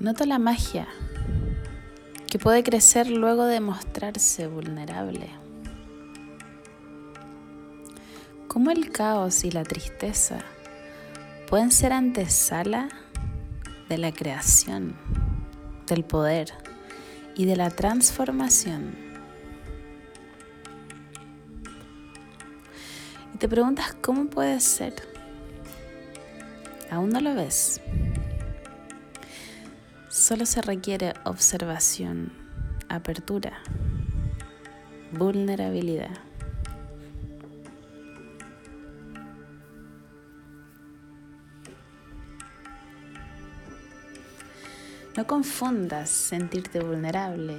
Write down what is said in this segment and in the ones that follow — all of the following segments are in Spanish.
Noto la magia que puede crecer luego de mostrarse vulnerable. Cómo el caos y la tristeza pueden ser antesala de la creación, del poder y de la transformación. Y te preguntas cómo puede ser. ¿Aún no lo ves? Solo se requiere observación, apertura, vulnerabilidad. No confundas sentirte vulnerable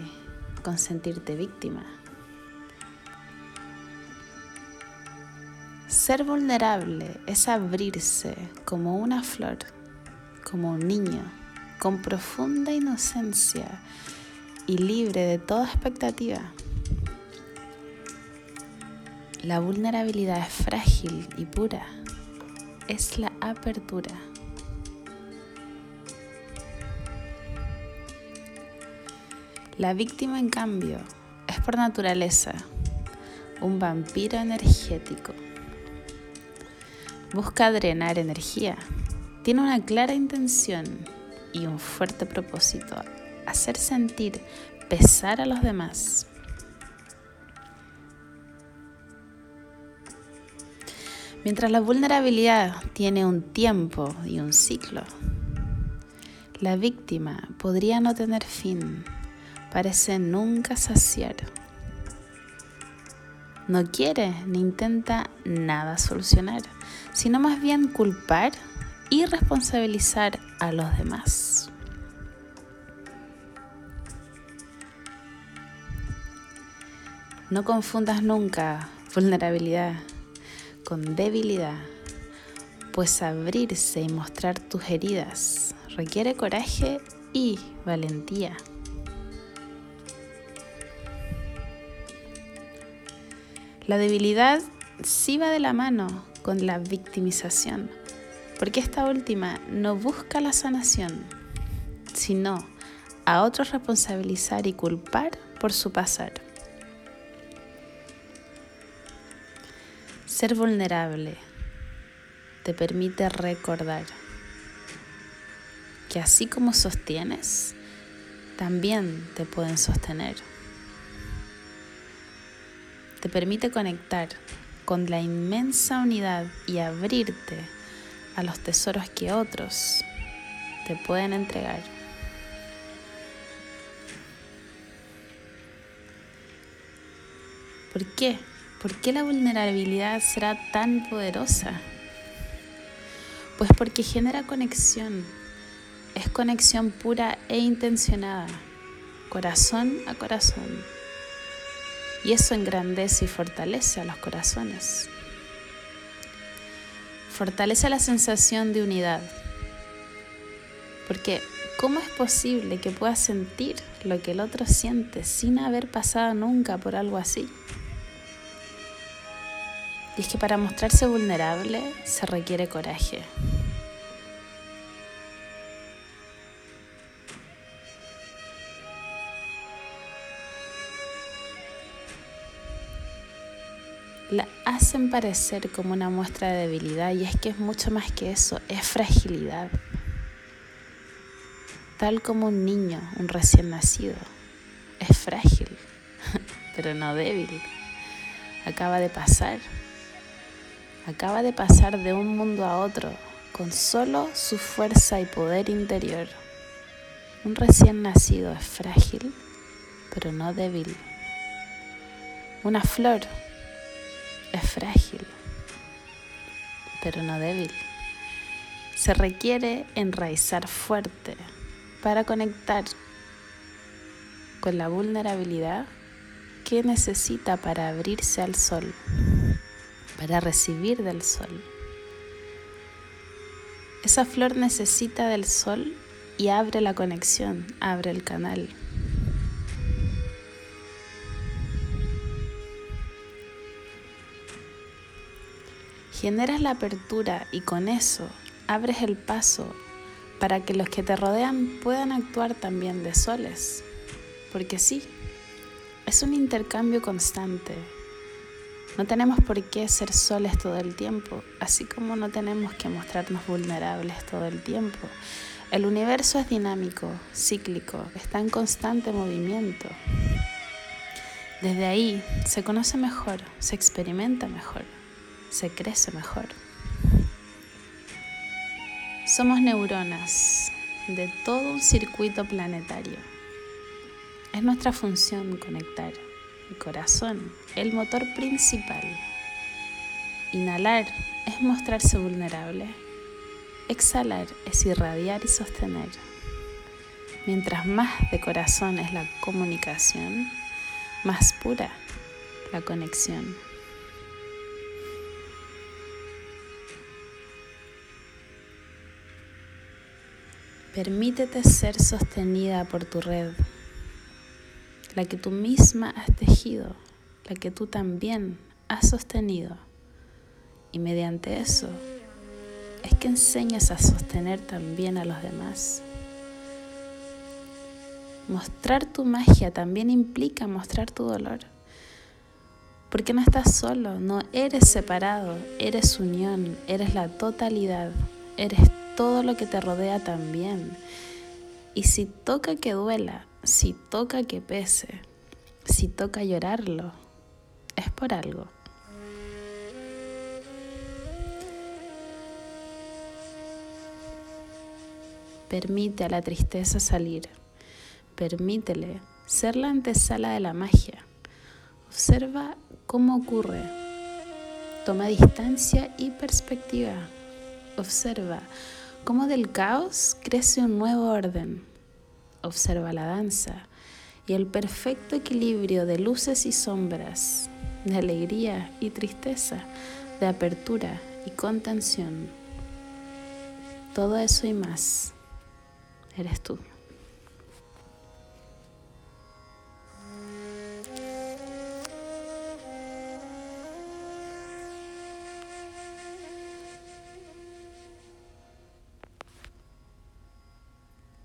con sentirte víctima. Ser vulnerable es abrirse como una flor, como un niño con profunda inocencia y libre de toda expectativa. La vulnerabilidad es frágil y pura. Es la apertura. La víctima, en cambio, es por naturaleza un vampiro energético. Busca drenar energía. Tiene una clara intención y un fuerte propósito, hacer sentir pesar a los demás. Mientras la vulnerabilidad tiene un tiempo y un ciclo, la víctima podría no tener fin, parece nunca saciar. No quiere ni intenta nada solucionar, sino más bien culpar y responsabilizar a los demás. No confundas nunca vulnerabilidad con debilidad, pues abrirse y mostrar tus heridas requiere coraje y valentía. La debilidad sí va de la mano con la victimización porque esta última no busca la sanación, sino a otros responsabilizar y culpar por su pasar. Ser vulnerable te permite recordar que así como sostienes, también te pueden sostener. Te permite conectar con la inmensa unidad y abrirte a los tesoros que otros te pueden entregar. ¿Por qué? ¿Por qué la vulnerabilidad será tan poderosa? Pues porque genera conexión, es conexión pura e intencionada, corazón a corazón. Y eso engrandece y fortalece a los corazones fortalece la sensación de unidad. Porque ¿cómo es posible que puedas sentir lo que el otro siente sin haber pasado nunca por algo así? Y es que para mostrarse vulnerable se requiere coraje. La hacen parecer como una muestra de debilidad y es que es mucho más que eso, es fragilidad. Tal como un niño, un recién nacido, es frágil, pero no débil. Acaba de pasar, acaba de pasar de un mundo a otro con solo su fuerza y poder interior. Un recién nacido es frágil, pero no débil. Una flor frágil, pero no débil. Se requiere enraizar fuerte para conectar con la vulnerabilidad que necesita para abrirse al sol, para recibir del sol. Esa flor necesita del sol y abre la conexión, abre el canal. Generas la apertura y con eso abres el paso para que los que te rodean puedan actuar también de soles. Porque sí, es un intercambio constante. No tenemos por qué ser soles todo el tiempo, así como no tenemos que mostrarnos vulnerables todo el tiempo. El universo es dinámico, cíclico, está en constante movimiento. Desde ahí se conoce mejor, se experimenta mejor, se crece mejor. Somos neuronas de todo un circuito planetario. Es nuestra función conectar el corazón, el motor principal. Inhalar es mostrarse vulnerable. Exhalar es irradiar y sostener. Mientras más de corazón es la comunicación, más pura la conexión. Permítete ser sostenida por tu red, la que tú misma has tejido, la que tú también has sostenido. Y mediante eso, es que enseñas a sostener también a los demás. Mostrar tu magia también implica mostrar tu dolor. Porque no estás solo, no eres separado, eres unión, eres la totalidad, eres todo lo que te rodea también. Y si toca que duela, si toca que pese, si toca llorarlo, es por algo. Permite a la tristeza salir. Permítele ser la antesala de la magia. Observa cómo ocurre. Toma distancia y perspectiva. Observa cómo del caos crece un nuevo orden. Observa la danza y el perfecto equilibrio de luces y sombras, de alegría y tristeza, de apertura y contención. Todo eso y más eres tú.